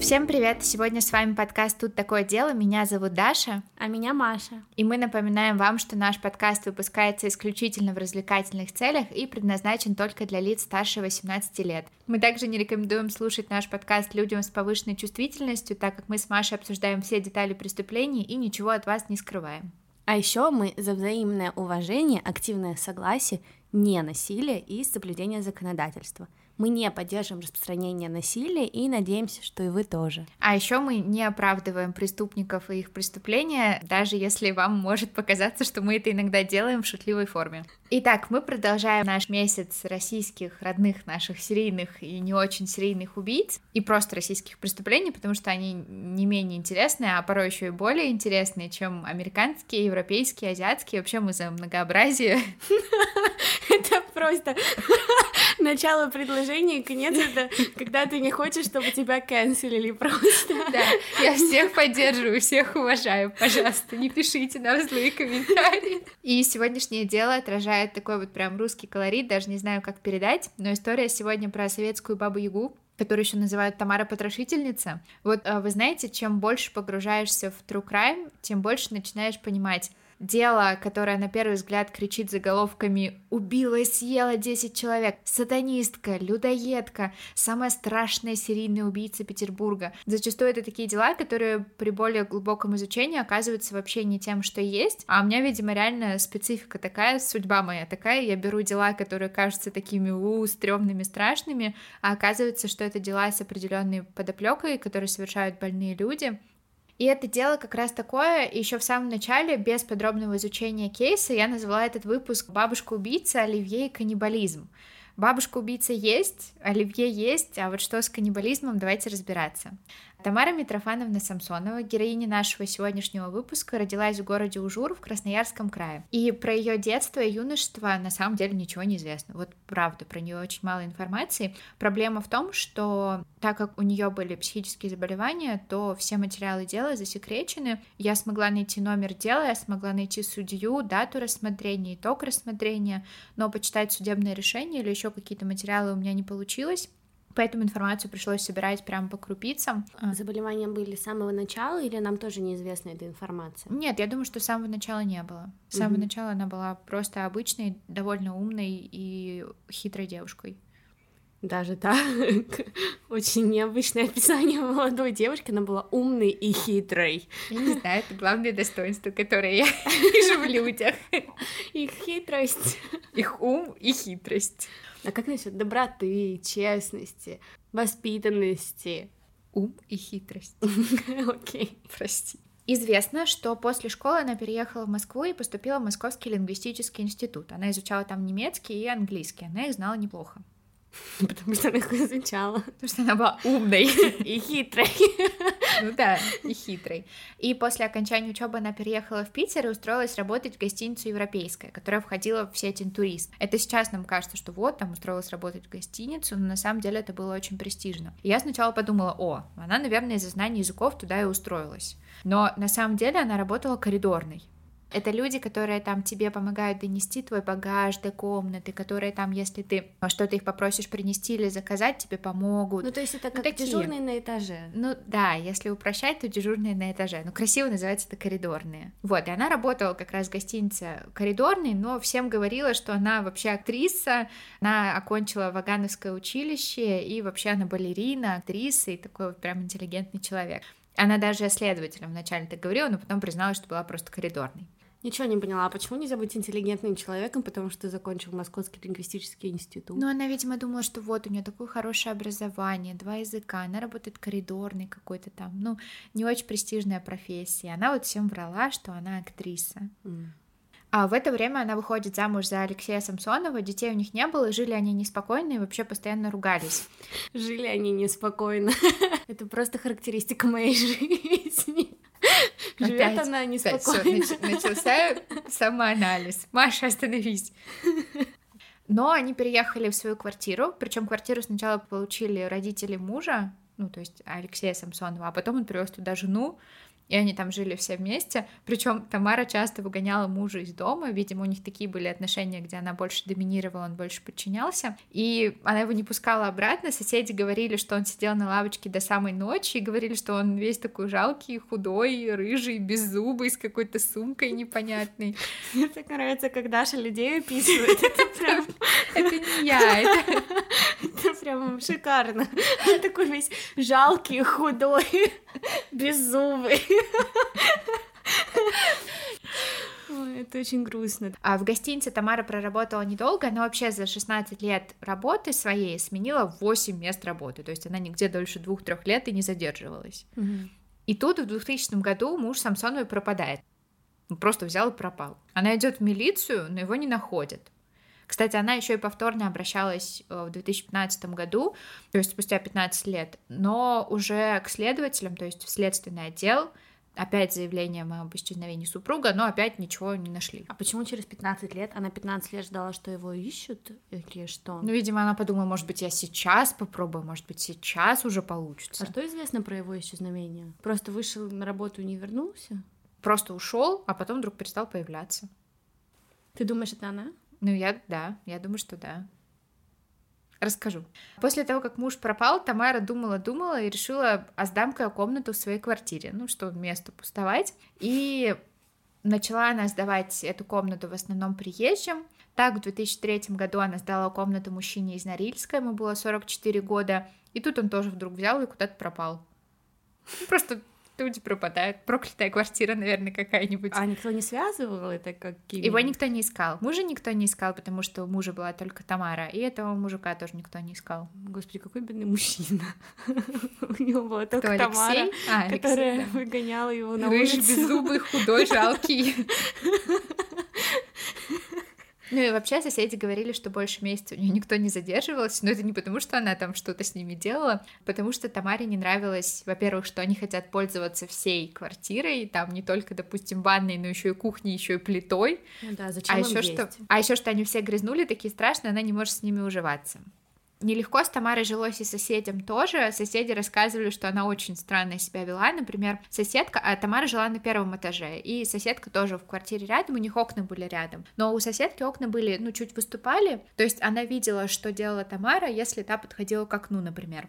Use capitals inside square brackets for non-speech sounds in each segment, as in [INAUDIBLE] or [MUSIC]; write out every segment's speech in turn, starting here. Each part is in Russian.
Всем привет! Сегодня с вами подкаст «Тут такое дело». Меня зовут Даша. А меня Маша. И мы напоминаем вам, что наш подкаст выпускается исключительно в развлекательных целях и предназначен только для лиц старше 18 лет. Мы также не рекомендуем слушать наш подкаст людям с повышенной чувствительностью, так как мы с Машей обсуждаем все детали преступлений и ничего от вас не скрываем. А еще мы за взаимное уважение, активное согласие, не насилие и соблюдение законодательства. Мы не поддерживаем распространение насилия и надеемся, что и вы тоже. А еще мы не оправдываем преступников и их преступления, даже если вам может показаться, что мы это иногда делаем в шутливой форме. Итак, мы продолжаем наш месяц российских родных наших серийных и не очень серийных убийц и просто российских преступлений, потому что они не менее интересные, а порой еще и более интересные, чем американские, европейские, азиатские. Вообще мы за многообразие. [LAUGHS] Это просто [LAUGHS] начало предложения, конец это когда ты не хочешь, чтобы тебя канцелили просто. [LAUGHS] Да, я всех поддерживаю, всех уважаю, пожалуйста, не пишите нам злые комментарии. И сегодняшнее дело отражает такой вот прям русский колорит, даже не знаю, как передать, но история сегодня про советскую бабу-ягу, которую еще называют Тамара Потрошительница. Вот а, вы знаете, чем больше погружаешься в true crime, тем больше начинаешь понимать, дело, которое на первый взгляд кричит заголовками «Убила и съела 10 человек», «Сатанистка», «Людоедка», «Самая страшная серийная убийца Петербурга». Зачастую это такие дела, которые при более глубоком изучении оказываются вообще не тем, что есть, а у меня, видимо, реально специфика такая, судьба моя такая, я беру дела, которые кажутся такими у стрёмными, страшными, а оказывается, что это дела с определенной подоплекой, которые совершают больные люди, и это дело как раз такое, еще в самом начале, без подробного изучения кейса, я назвала этот выпуск «Бабушка-убийца, Оливье и каннибализм». Бабушка-убийца есть, Оливье есть, а вот что с каннибализмом, давайте разбираться. Тамара Митрофановна Самсонова, героиня нашего сегодняшнего выпуска, родилась в городе Ужур в Красноярском крае. И про ее детство и юношество на самом деле ничего не известно. Вот правда, про нее очень мало информации. Проблема в том, что так как у нее были психические заболевания, то все материалы дела засекречены. Я смогла найти номер дела, я смогла найти судью, дату рассмотрения, итог рассмотрения, но почитать судебное решение или еще какие-то материалы у меня не получилось поэтому информацию пришлось собирать прямо по крупицам. А. Заболевания были с самого начала или нам тоже неизвестна эта информация? Нет, я думаю, что с самого начала не было. С самого угу. начала она была просто обычной, довольно умной и хитрой девушкой. Даже так. [LAUGHS] Очень необычное описание молодой девушки. Она была умной и хитрой. Я не знаю, это главное достоинство, которое я [LAUGHS] вижу в людях. Их хитрость. Их ум и хитрость. А как насчет доброты, честности, воспитанности? Ум и хитрость. [LAUGHS] Окей, прости. Известно, что после школы она переехала в Москву и поступила в Московский лингвистический институт. Она изучала там немецкий и английский, она их знала неплохо. [LAUGHS] Потому что она их изучала. Потому что она была умной [LAUGHS] и хитрой. [LAUGHS] Ну да, и хитрой. И после окончания учебы она переехала в Питер и устроилась работать в гостиницу «Европейская», которая входила в сеть «Интурист». Это сейчас нам кажется, что вот, там устроилась работать в гостиницу, но на самом деле это было очень престижно. И я сначала подумала, о, она, наверное, из-за знания языков туда и устроилась. Но на самом деле она работала коридорной. Это люди, которые там тебе помогают донести твой багаж до комнаты, которые там, если ты что-то их попросишь принести или заказать, тебе помогут. Ну, то есть это ну, как ну, дежурные на этаже. Ну, да, если упрощать, то дежурные на этаже. Ну, красиво называется это коридорные. Вот, и она работала как раз в гостинице коридорной, но всем говорила, что она вообще актриса, она окончила Вагановское училище, и вообще она балерина, актриса, и такой вот прям интеллигентный человек. Она даже следователям вначале так говорила, но потом призналась, что была просто коридорной. Ничего не поняла, а почему нельзя быть интеллигентным человеком, потому что ты закончил Московский лингвистический институт? Ну, она, видимо, думала, что вот у нее такое хорошее образование, два языка, она работает коридорной какой-то там, ну, не очень престижная профессия. Она вот всем врала, что она актриса. Mm. А в это время она выходит замуж за Алексея Самсонова, детей у них не было, жили они неспокойно и вообще постоянно ругались. Жили они неспокойно. [LAUGHS] Это просто характеристика моей [LAUGHS] жизни. Живет опять, она неспокойно. Опять, начался самоанализ. Маша, остановись. Но они переехали в свою квартиру, причем квартиру сначала получили родители мужа, ну, то есть Алексея Самсонова, а потом он привез туда жену, и они там жили все вместе. Причем Тамара часто выгоняла мужа из дома, видимо, у них такие были отношения, где она больше доминировала, он больше подчинялся, и она его не пускала обратно. Соседи говорили, что он сидел на лавочке до самой ночи, и говорили, что он весь такой жалкий, худой, рыжий, беззубый, с какой-то сумкой непонятной. Мне так нравится, как Даша людей описывает. Это прям... Это не я, это... Это прям шикарно. Такой весь жалкий, худой, беззубый. Ой, это очень грустно. А в гостинице Тамара проработала недолго, но вообще за 16 лет работы своей сменила 8 мест работы, то есть она нигде дольше двух-трех лет и не задерживалась. Угу. И тут в 2000 году муж Самсоновой пропадает. Просто взял и пропал. Она идет в милицию, но его не находят. Кстати, она еще и повторно обращалась э, в 2015 году, то есть спустя 15 лет, но уже к следователям, то есть в следственный отдел, опять заявлением об исчезновении супруга, но опять ничего не нашли. А почему через 15 лет? Она 15 лет ждала, что его ищут или что? Ну, видимо, она подумала, может быть, я сейчас попробую, может быть, сейчас уже получится. А что известно про его исчезновение? Просто вышел на работу и не вернулся? Просто ушел, а потом вдруг перестал появляться. Ты думаешь, это она? Ну, я, да, я думаю, что да. Расскажу. После того, как муж пропал, Тамара думала-думала и решила, а сдам-ка я комнату в своей квартире, ну, что место пустовать. И начала она сдавать эту комнату в основном приезжим. Так, в 2003 году она сдала комнату мужчине из Норильска, ему было 44 года, и тут он тоже вдруг взял и куда-то пропал. Ну, просто люди пропадают. Проклятая квартира, наверное, какая-нибудь. А никто не связывал это как Его никто не искал. Мужа никто не искал, потому что у мужа была только Тамара. И этого мужика тоже никто не искал. Господи, какой бедный мужчина. [LAUGHS] У него была только Тамара, а, которая выгоняла его на улицу. Рыжий, беззубый, худой, жалкий. [LAUGHS] Ну и вообще соседи говорили, что больше месяца у нее никто не задерживался, но это не потому, что она там что-то с ними делала, потому что Тамаре не нравилось, во-первых, что они хотят пользоваться всей квартирой, там не только, допустим, ванной, но еще и кухней, еще и плитой. Ну да, зачем а еще что, а еще что они все грязнули, такие страшные, она не может с ними уживаться. Нелегко с Тамарой жилось и соседям тоже. Соседи рассказывали, что она очень странно себя вела. Например, соседка, а Тамара жила на первом этаже, и соседка тоже в квартире рядом, у них окна были рядом. Но у соседки окна были, ну, чуть выступали, то есть она видела, что делала Тамара, если та подходила к окну, например.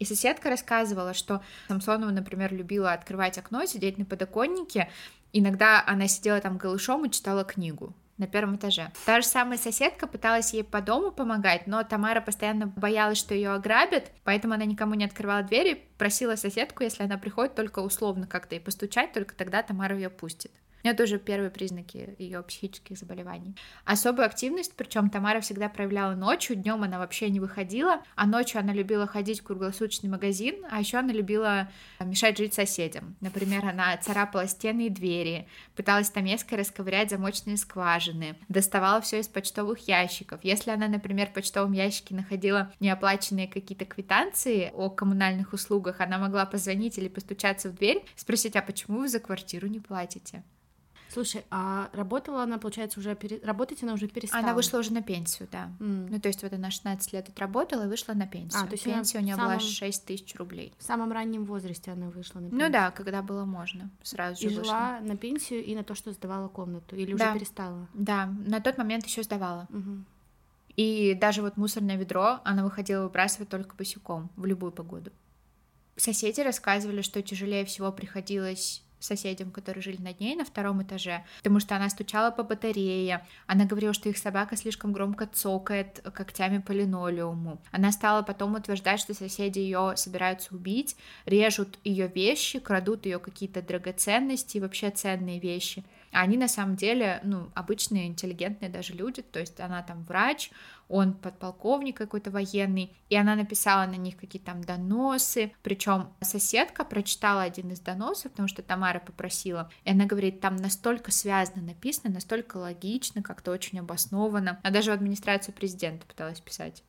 И соседка рассказывала, что Самсонова, например, любила открывать окно, сидеть на подоконнике. Иногда она сидела там голышом и читала книгу на первом этаже. Та же самая соседка пыталась ей по дому помогать, но Тамара постоянно боялась, что ее ограбят, поэтому она никому не открывала двери, просила соседку, если она приходит, только условно как-то и постучать, только тогда Тамара ее пустит. Это тоже первые признаки ее психических заболеваний. Особую активность, причем Тамара всегда проявляла ночью, днем она вообще не выходила, а ночью она любила ходить в круглосуточный магазин, а еще она любила мешать жить соседям. Например, она царапала стены и двери, пыталась тамеской расковырять замочные скважины, доставала все из почтовых ящиков. Если она, например, в почтовом ящике находила неоплаченные какие-то квитанции о коммунальных услугах, она могла позвонить или постучаться в дверь, спросить, а почему вы за квартиру не платите? Слушай, а работала она, получается, уже пере... работать она уже перестала? Она вышла уже на пенсию, да. Mm. Ну, то есть вот она 16 лет отработала и вышла на пенсию. А, то есть Пенсия у нее самом... была 6 тысяч рублей. В самом раннем возрасте она вышла на пенсию? Ну да, когда было можно, сразу же И жила на пенсию и на то, что сдавала комнату? Или да. уже перестала? Да, на тот момент еще сдавала. Угу. И даже вот мусорное ведро она выходила выбрасывать только босиком в любую погоду. Соседи рассказывали, что тяжелее всего приходилось соседям, которые жили над ней на втором этаже, потому что она стучала по батарее, она говорила, что их собака слишком громко цокает когтями по линолеуму. Она стала потом утверждать, что соседи ее собираются убить, режут ее вещи, крадут ее какие-то драгоценности и вообще ценные вещи. А они на самом деле, ну, обычные, интеллигентные даже люди, то есть она там врач, он подполковник какой-то военный, и она написала на них какие-то там доносы, причем соседка прочитала один из доносов, потому что Тамара попросила, и она говорит, там настолько связано написано, настолько логично, как-то очень обоснованно, а даже в администрацию президента пыталась писать.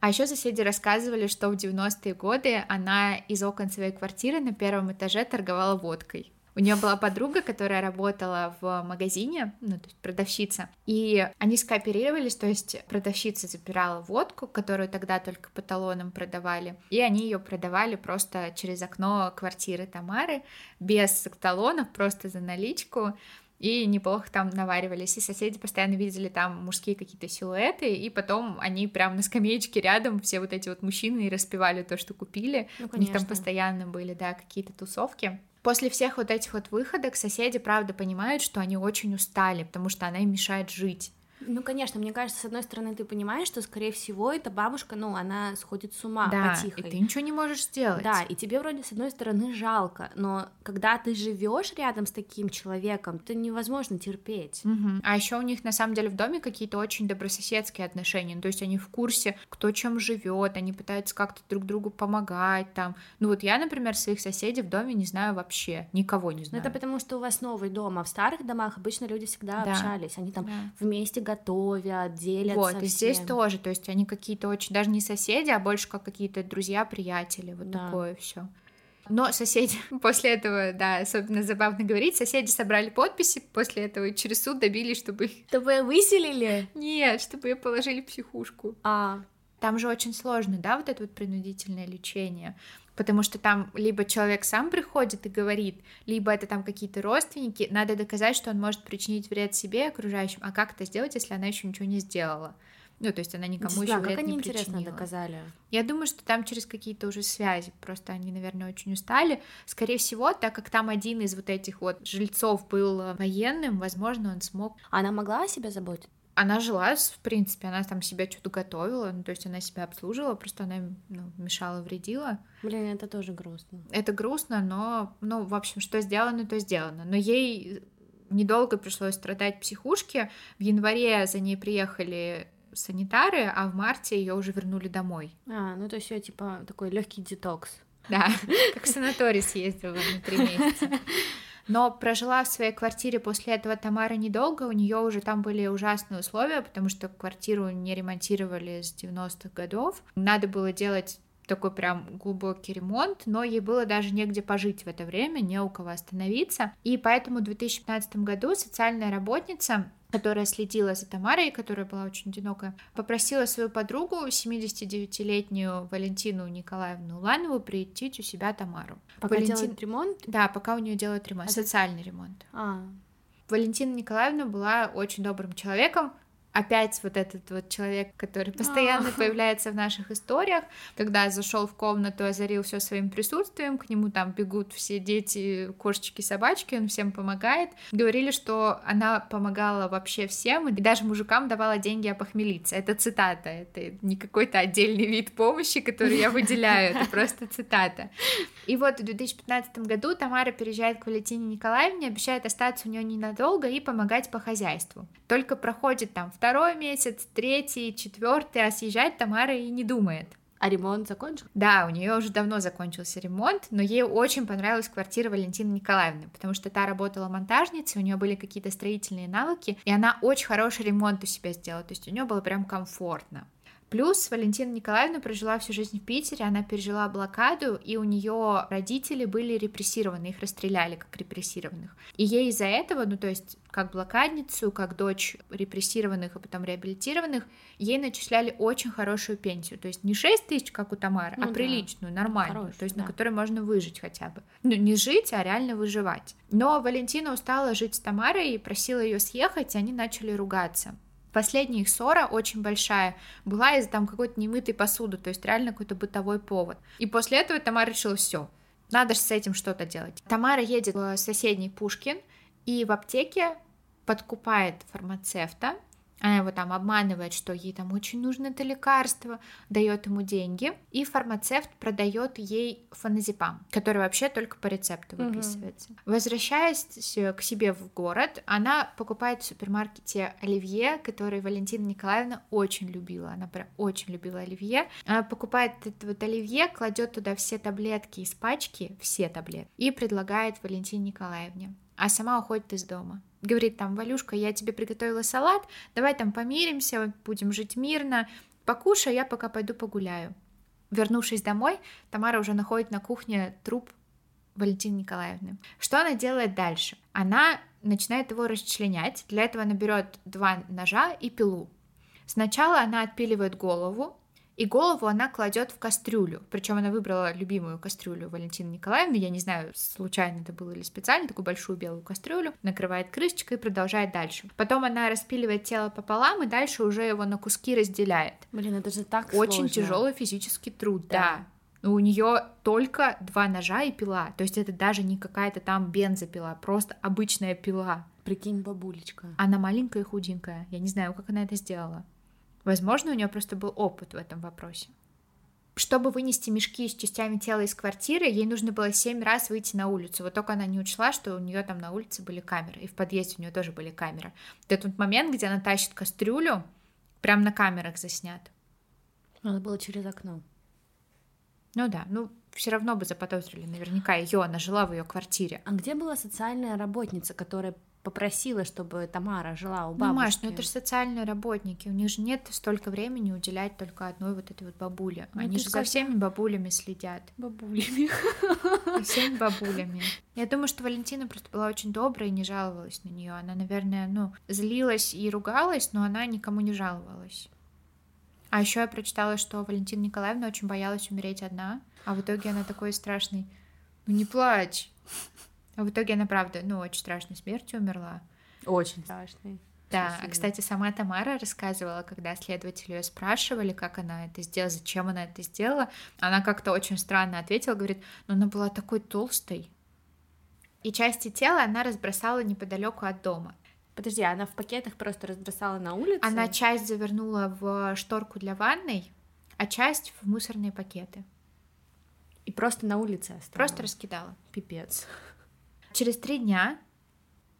А еще соседи рассказывали, что в 90-е годы она из окон своей квартиры на первом этаже торговала водкой. У нее была подруга, которая работала в магазине, ну, то есть продавщица, и они скооперировались, то есть продавщица запирала водку, которую тогда только по талонам продавали, и они ее продавали просто через окно квартиры Тамары, без талонов, просто за наличку, и неплохо там наваривались, и соседи постоянно видели там мужские какие-то силуэты, и потом они прям на скамеечке рядом, все вот эти вот мужчины, и распевали то, что купили, ну, у них там постоянно были, да, какие-то тусовки. После всех вот этих вот выходок соседи, правда, понимают, что они очень устали, потому что она им мешает жить. Ну, конечно, мне кажется, с одной стороны, ты понимаешь, что, скорее всего, эта бабушка, ну, она сходит с ума да, потихой. и ты ничего не можешь сделать. Да, и тебе вроде, с одной стороны, жалко, но когда ты живешь рядом с таким человеком, это невозможно терпеть. Угу. А еще у них, на самом деле, в доме какие-то очень добрососедские отношения, ну, то есть они в курсе, кто чем живет, они пытаются как-то друг другу помогать, там. Ну, вот я, например, своих соседей в доме не знаю вообще, никого не знаю. Ну, это потому, что у вас новый дом, а в старых домах обычно люди всегда да. общались, они там да. вместе готовят, делятся. Вот, и здесь тоже, то есть они какие-то очень, даже не соседи, а больше как какие-то друзья, приятели, вот да. такое все. Но соседи [LAUGHS] после этого, да, особенно забавно говорить, соседи собрали подписи после этого и через суд добились, чтобы... Чтобы выселили? Нет, чтобы ее положили в психушку. А. Там же очень сложно, да, вот это вот принудительное лечение потому что там либо человек сам приходит и говорит, либо это там какие-то родственники, надо доказать, что он может причинить вред себе и окружающим, а как это сделать, если она еще ничего не сделала? Ну, то есть она никому еще вред как они, не причинила. доказали? Я думаю, что там через какие-то уже связи, просто они, наверное, очень устали. Скорее всего, так как там один из вот этих вот жильцов был военным, возможно, он смог... Она могла о себе заботиться? Она жила, в принципе, она там себя что-то готовила, ну, то есть она себя обслуживала, просто она ну, мешала, вредила. Блин, это тоже грустно. Это грустно, но, ну, в общем, что сделано, то сделано. Но ей недолго пришлось страдать в психушке. В январе за ней приехали санитары, а в марте ее уже вернули домой. А, ну то есть ее типа такой легкий детокс. Да, как в санаторий съездила на три месяца. [LAUGHS] Но прожила в своей квартире после этого Тамара недолго, у нее уже там были ужасные условия, потому что квартиру не ремонтировали с 90-х годов. Надо было делать такой прям глубокий ремонт, но ей было даже негде пожить в это время, не у кого остановиться. И поэтому в 2015 году социальная работница которая следила за Тамарой, которая была очень одинокая, попросила свою подругу, 79-летнюю Валентину Николаевну Уланову, приютить у себя Тамару. Пока Валентин... делают ремонт? Да, пока у нее делают ремонт, а социальный ремонт. А. Валентина Николаевна была очень добрым человеком, опять вот этот вот человек, который постоянно а. появляется в наших историях, когда зашел в комнату, озарил все своим присутствием, к нему там бегут все дети, кошечки, собачки, он всем помогает. Говорили, что она помогала вообще всем, и даже мужикам давала деньги опохмелиться. Это цитата, это не какой-то отдельный вид помощи, который я выделяю, это [LAUGHS] просто цитата. И вот в 2015 году Тамара переезжает к Валентине Николаевне, обещает остаться у нее ненадолго и помогать по хозяйству. Только проходит там второй месяц, третий, четвертый, а съезжать Тамара и не думает. А ремонт закончил? Да, у нее уже давно закончился ремонт, но ей очень понравилась квартира Валентины Николаевны, потому что та работала монтажницей, у нее были какие-то строительные навыки, и она очень хороший ремонт у себя сделала, то есть у нее было прям комфортно. Плюс Валентина Николаевна прожила всю жизнь в Питере, она пережила блокаду, и у нее родители были репрессированы, их расстреляли как репрессированных. И ей из-за этого, ну то есть как блокадницу, как дочь репрессированных, а потом реабилитированных, ей начисляли очень хорошую пенсию. То есть не 6 тысяч, как у Тамары, ну, а да. приличную, нормальную, Хороший, то есть да. на которой можно выжить хотя бы. Ну, не жить, а реально выживать. Но Валентина устала жить с Тамарой и просила ее съехать, и они начали ругаться. Последняя их ссора очень большая была из-за там какой-то немытой посуды, то есть реально какой-то бытовой повод. И после этого Тамара решила, все, надо же с этим что-то делать. Тамара едет в соседний Пушкин и в аптеке подкупает фармацевта, она его там обманывает, что ей там очень нужно это лекарство, дает ему деньги, и фармацевт продает ей фаназепам, который вообще только по рецепту выписывается. Угу. Возвращаясь к себе в город, она покупает в супермаркете оливье, который Валентина Николаевна очень любила. Она прям очень любила оливье. Она покупает это вот оливье, кладет туда все таблетки из пачки, все таблетки, и предлагает Валентине Николаевне а сама уходит из дома. Говорит там, Валюшка, я тебе приготовила салат, давай там помиримся, будем жить мирно, покушай, я пока пойду погуляю. Вернувшись домой, Тамара уже находит на кухне труп Валентины Николаевны. Что она делает дальше? Она начинает его расчленять. Для этого она берет два ножа и пилу. Сначала она отпиливает голову, и голову она кладет в кастрюлю. Причем она выбрала любимую кастрюлю Валентины Николаевны. Я не знаю, случайно это было или специально, такую большую белую кастрюлю. Накрывает крышечкой и продолжает дальше. Потом она распиливает тело пополам и дальше уже его на куски разделяет. Блин, это же так Очень сложно. тяжелый физический труд, да. да. У нее только два ножа и пила. То есть это даже не какая-то там бензопила, просто обычная пила. Прикинь, бабулечка. Она маленькая и худенькая. Я не знаю, как она это сделала. Возможно, у нее просто был опыт в этом вопросе. Чтобы вынести мешки с частями тела из квартиры, ей нужно было семь раз выйти на улицу. Вот только она не учла, что у нее там на улице были камеры, и в подъезде у нее тоже были камеры. Вот этот момент, где она тащит кастрюлю, прям на камерах заснят. Надо было через окно. Ну да, ну все равно бы заподозрили наверняка ее, она жила в ее квартире. А где была социальная работница, которая попросила, чтобы Тамара жила у бабушки. Ну, Маш, ну это же социальные работники, у них же нет столько времени уделять только одной вот этой вот бабуле. Ну, Они же за всеми бабулями следят. Бабулями. За [LAUGHS] всеми бабулями. Я думаю, что Валентина просто была очень добрая и не жаловалась на нее. Она, наверное, ну, злилась и ругалась, но она никому не жаловалась. А еще я прочитала, что Валентина Николаевна очень боялась умереть одна, а в итоге она такой страшный. Ну не плачь. В итоге она, правда, ну, очень страшной смертью умерла. Очень страшной. Да, а, кстати, сама Тамара рассказывала, когда следователи ее спрашивали, как она это сделала, зачем она это сделала, она как-то очень странно ответила, говорит, ну, она была такой толстой. И части тела она разбросала неподалеку от дома. Подожди, она в пакетах просто разбросала на улице? Она часть завернула в шторку для ванной, а часть в мусорные пакеты. И просто на улице оставила? Просто раскидала. Пипец. Через три дня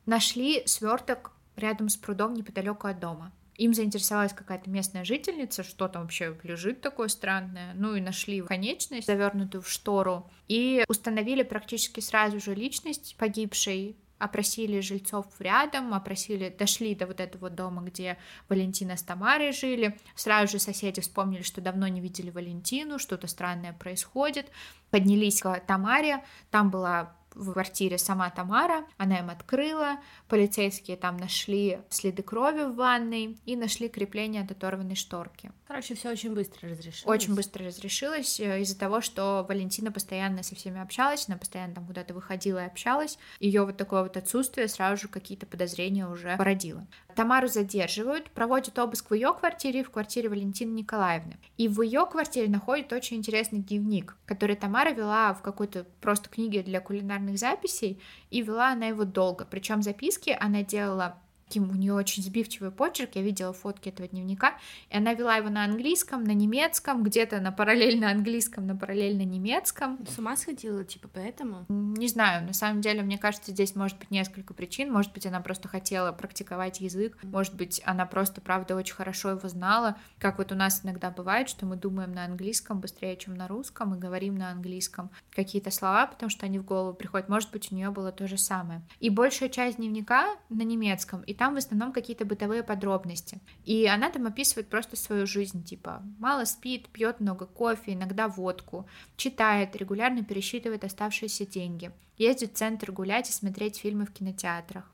нашли сверток рядом с прудом неподалеку от дома. Им заинтересовалась какая-то местная жительница, что там вообще лежит такое странное. Ну и нашли конечность, завернутую в штору, и установили практически сразу же личность погибшей, опросили жильцов рядом, опросили, дошли до вот этого дома, где Валентина с Тамарой жили. Сразу же соседи вспомнили, что давно не видели Валентину, что-то странное происходит. Поднялись к Тамаре, там была в квартире сама Тамара, она им открыла, полицейские там нашли следы крови в ванной и нашли крепление от оторванной шторки. Короче, все очень быстро разрешилось. Очень быстро разрешилось э, из-за того, что Валентина постоянно со всеми общалась, она постоянно там куда-то выходила и общалась. Ее вот такое вот отсутствие сразу же какие-то подозрения уже породило. Тамару задерживают, проводят обыск в ее квартире и в квартире Валентины Николаевны. И в ее квартире находят очень интересный дневник, который Тамара вела в какой-то просто книге для кулинарных записей, и вела она его долго. Причем записки она делала таким у нее очень сбивчивый почерк, я видела фотки этого дневника, и она вела его на английском, на немецком, где-то на параллельно английском, на параллельно немецком. С ума сходила, типа, поэтому? Не знаю, на самом деле, мне кажется, здесь может быть несколько причин, может быть, она просто хотела практиковать язык, может быть, она просто, правда, очень хорошо его знала, как вот у нас иногда бывает, что мы думаем на английском быстрее, чем на русском, и говорим на английском какие-то слова, потому что они в голову приходят, может быть, у нее было то же самое. И большая часть дневника на немецком, и там в основном какие-то бытовые подробности. И она там описывает просто свою жизнь, типа мало спит, пьет много кофе, иногда водку, читает, регулярно пересчитывает оставшиеся деньги, ездит в центр гулять и смотреть фильмы в кинотеатрах.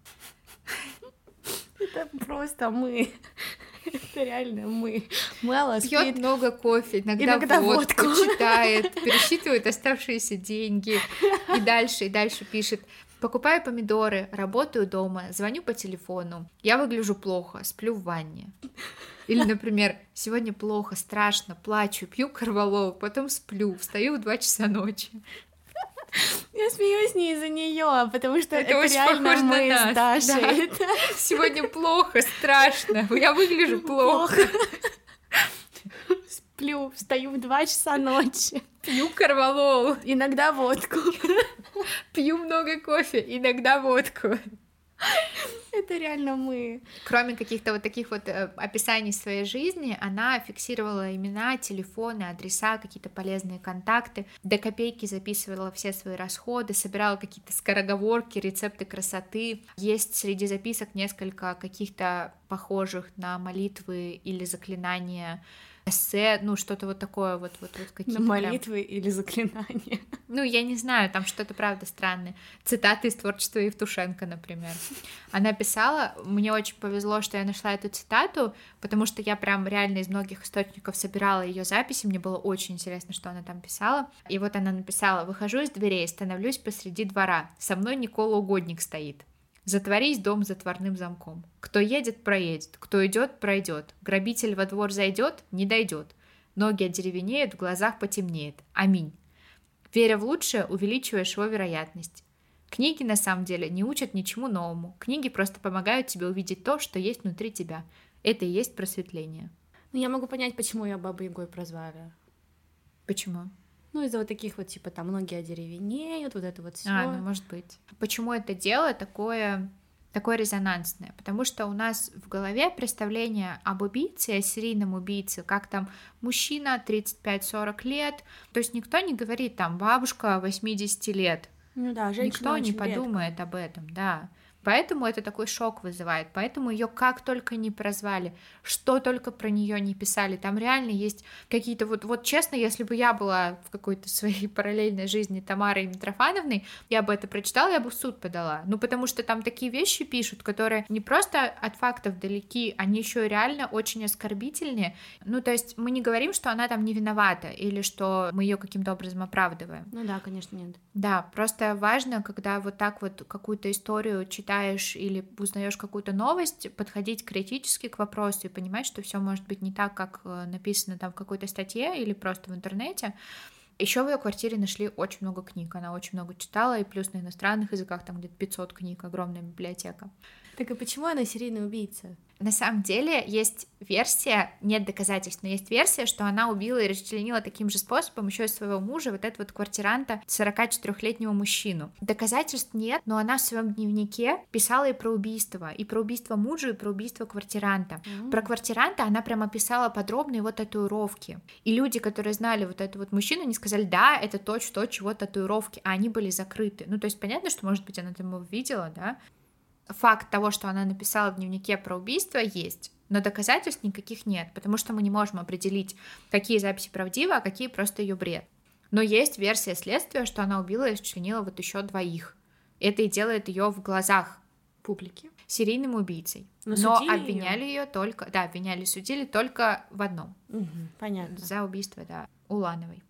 Это просто мы. Это реально мы. Мало Пьет спит. много кофе, иногда, иногда водку, водку читает, пересчитывает оставшиеся деньги и дальше, и дальше пишет. Покупаю помидоры, работаю дома, звоню по телефону. Я выгляжу плохо, сплю в ванне. Или, например, сегодня плохо, страшно, плачу, пью корвалол, потом сплю, встаю в 2 часа ночи. Я смеюсь не из-за нее, потому что это, это реально мы на нас. с Дашей. Да. Сегодня плохо, страшно, я выгляжу плохо. плохо. Сплю, встаю в 2 часа ночи. Пью корвалол. Иногда водку. [LAUGHS] Пью много кофе, иногда водку. Это реально мы. Кроме каких-то вот таких вот э, описаний своей жизни, она фиксировала имена, телефоны, адреса, какие-то полезные контакты, до копейки записывала все свои расходы, собирала какие-то скороговорки, рецепты красоты. Есть среди записок несколько каких-то похожих на молитвы или заклинания эссе, ну, что-то вот такое вот, вот, вот какие-то. На молитвы прям... или заклинания. [LAUGHS] Ну, я не знаю, там что-то правда странное. Цитаты из творчества Евтушенко, например. Она писала, мне очень повезло, что я нашла эту цитату, потому что я прям реально из многих источников собирала ее записи, мне было очень интересно, что она там писала. И вот она написала, выхожу из дверей, становлюсь посреди двора, со мной Никола Угодник стоит. Затворись дом затворным замком. Кто едет, проедет, кто идет, пройдет. Грабитель во двор зайдет, не дойдет. Ноги одеревенеют, в глазах потемнеет. Аминь. Веря в лучшее, увеличиваешь его вероятность. Книги на самом деле не учат ничему новому. Книги просто помогают тебе увидеть то, что есть внутри тебя. Это и есть просветление. Ну, я могу понять, почему ее Бабой Ягой прозвали. Почему? Ну, из-за вот таких вот, типа, там многие одеревенеют, вот это вот все. А, ну, может быть. Почему это дело такое такое резонансное, потому что у нас в голове представление об убийце, о серийном убийце, как там мужчина 35-40 лет, то есть никто не говорит там бабушка 80 лет, ну да, никто не подумает редко. об этом, да. Поэтому это такой шок вызывает. Поэтому ее как только не прозвали, что только про нее не писали. Там реально есть какие-то вот, вот честно, если бы я была в какой-то своей [LAUGHS] параллельной жизни Тамарой Митрофановной, я бы это прочитала, я бы в суд подала. Ну, потому что там такие вещи пишут, которые не просто от фактов далеки, они еще реально очень оскорбительные. Ну, то есть мы не говорим, что она там не виновата или что мы ее каким-то образом оправдываем. Ну да, конечно, нет. Да, просто важно, когда вот так вот какую-то историю читаешь читаешь или узнаешь какую-то новость, подходить критически к вопросу и понимать, что все может быть не так, как э, написано там в какой-то статье или просто в интернете. Еще в ее квартире нашли очень много книг. Она очень много читала, и плюс на иностранных языках там где-то 500 книг, огромная библиотека. Так и почему она серийный убийца? На самом деле есть версия, нет доказательств, но есть версия, что она убила и расчленила таким же способом еще и своего мужа, вот этого вот квартиранта, 44-летнего мужчину. Доказательств нет, но она в своем дневнике писала и про убийство, и про убийство мужа, и про убийство квартиранта. Mm-hmm. Про квартиранта она прямо писала подробно его татуировки. И люди, которые знали вот этого вот мужчину, они сказали, да, это точь-в-точь его татуировки, а они были закрыты. Ну, то есть понятно, что, может быть, она там его видела, да, факт того, что она написала в дневнике про убийство, есть. Но доказательств никаких нет, потому что мы не можем определить, какие записи правдивы, а какие просто ее бред. Но есть версия следствия, что она убила и расчленила вот еще двоих. Это и делает ее в глазах публики серийным убийцей. Но, Но обвиняли ее только, да, обвиняли, судили только в одном. Угу, понятно. За убийство, да, Улановой.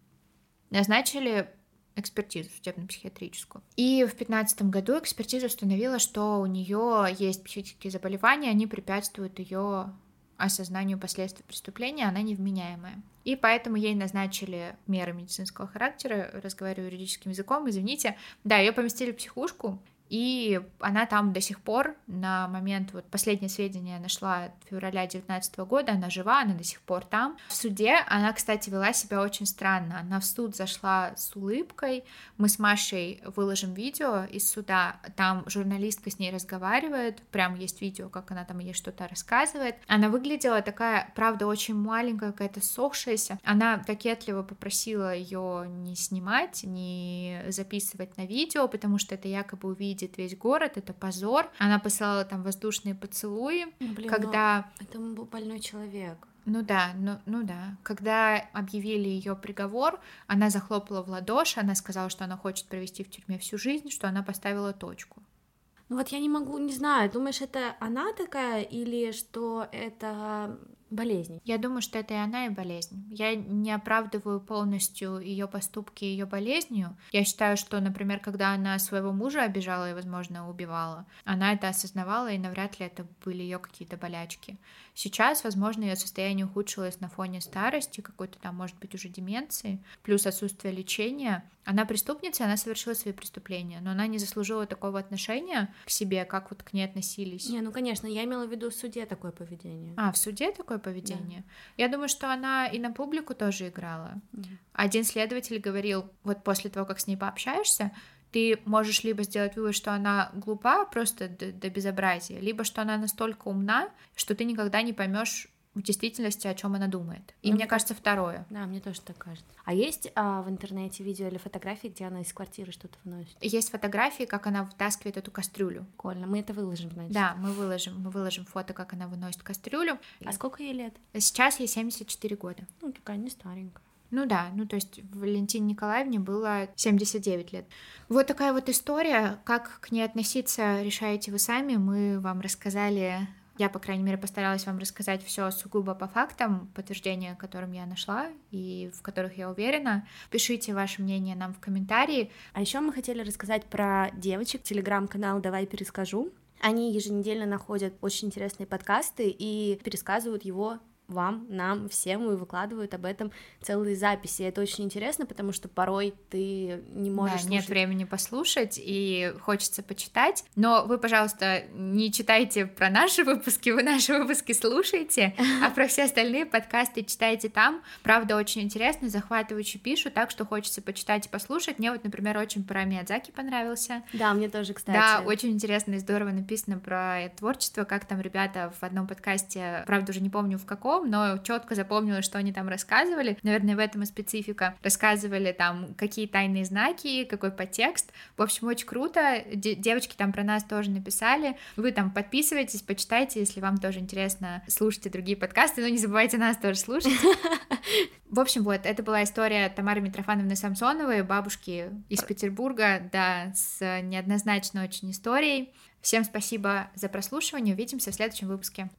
Назначили экспертизу судебно-психиатрическую. И в 2015 году экспертиза установила, что у нее есть психические заболевания, они препятствуют ее осознанию последствий преступления, она невменяемая. И поэтому ей назначили меры медицинского характера, разговариваю юридическим языком, извините. Да, ее поместили в психушку, и она там до сих пор, на момент, вот последнее сведения я нашла февраля 2019 года, она жива, она до сих пор там. В суде она, кстати, вела себя очень странно. Она в суд зашла с улыбкой. Мы с Машей выложим видео из суда. Там журналистка с ней разговаривает. Прям есть видео, как она там ей что-то рассказывает. Она выглядела такая, правда, очень маленькая, какая-то сохшаяся. Она кокетливо попросила ее не снимать, не записывать на видео, потому что это якобы увидеть видит весь город, это позор. Она посылала там воздушные поцелуи, ну, Блин, когда... Это был больной человек. Ну да, ну, ну да. Когда объявили ее приговор, она захлопала в ладоши, она сказала, что она хочет провести в тюрьме всю жизнь, что она поставила точку. Ну вот я не могу, не знаю, думаешь, это она такая или что это болезнь? Я думаю, что это и она, и болезнь. Я не оправдываю полностью ее поступки ее болезнью. Я считаю, что, например, когда она своего мужа обижала и, возможно, убивала, она это осознавала, и навряд ли это были ее какие-то болячки. Сейчас, возможно, ее состояние ухудшилось на фоне старости, какой-то там, может быть, уже деменции, плюс отсутствие лечения. Она преступница, она совершила свои преступления, но она не заслужила такого отношения к себе, как вот к ней относились. Не, ну, конечно, я имела в виду в суде такое поведение. А, в суде такое поведение? Да. Я думаю, что она и на публику тоже играла. Mm. Один следователь говорил, вот после того, как с ней пообщаешься, ты можешь либо сделать вывод, что она глупа просто до, до безобразия, либо что она настолько умна, что ты никогда не поймешь в действительности, о чем она думает. И ну, мне кажется, второе. Да, мне тоже так кажется. А есть а, в интернете видео или фотографии, где она из квартиры что-то выносит? Есть фотографии, как она вытаскивает эту кастрюлю. Прикольно, мы это выложим, значит. Да, мы выложим, мы выложим фото, как она выносит кастрюлю. А сколько ей лет? Сейчас ей 74 года. Ну, такая не старенькая. Ну да, ну то есть Валентине Николаевне было 79 лет. Вот такая вот история. Как к ней относиться, решаете вы сами. Мы вам рассказали я, по крайней мере, постаралась вам рассказать все сугубо по фактам, подтверждения, которым я нашла и в которых я уверена. Пишите ваше мнение нам в комментарии. А еще мы хотели рассказать про девочек. Телеграм-канал «Давай перескажу». Они еженедельно находят очень интересные подкасты и пересказывают его вам, нам, всем и выкладывают об этом целые записи. Это очень интересно, потому что порой ты не можешь. Да, нет времени послушать и хочется почитать. Но вы, пожалуйста, не читайте про наши выпуски, вы наши выпуски слушайте, а про все остальные подкасты читайте там. Правда, очень интересно, захватывающе пишут, так что хочется почитать и послушать. Мне вот, например, очень про Миядзаки понравился. Да, мне тоже, кстати. Да, очень интересно и здорово написано про творчество, как там ребята в одном подкасте, правда, уже не помню в каком, языком, но четко запомнила, что они там рассказывали. Наверное, в этом и специфика. Рассказывали там, какие тайные знаки, какой подтекст. В общем, очень круто. Девочки там про нас тоже написали. Вы там подписывайтесь, почитайте, если вам тоже интересно, слушайте другие подкасты, но не забывайте нас тоже слушать. [LAUGHS] В общем, вот, это была история Тамары Митрофановны Самсоновой, бабушки из Петербурга, да, с неоднозначной очень историей. Всем спасибо за прослушивание, увидимся в следующем выпуске.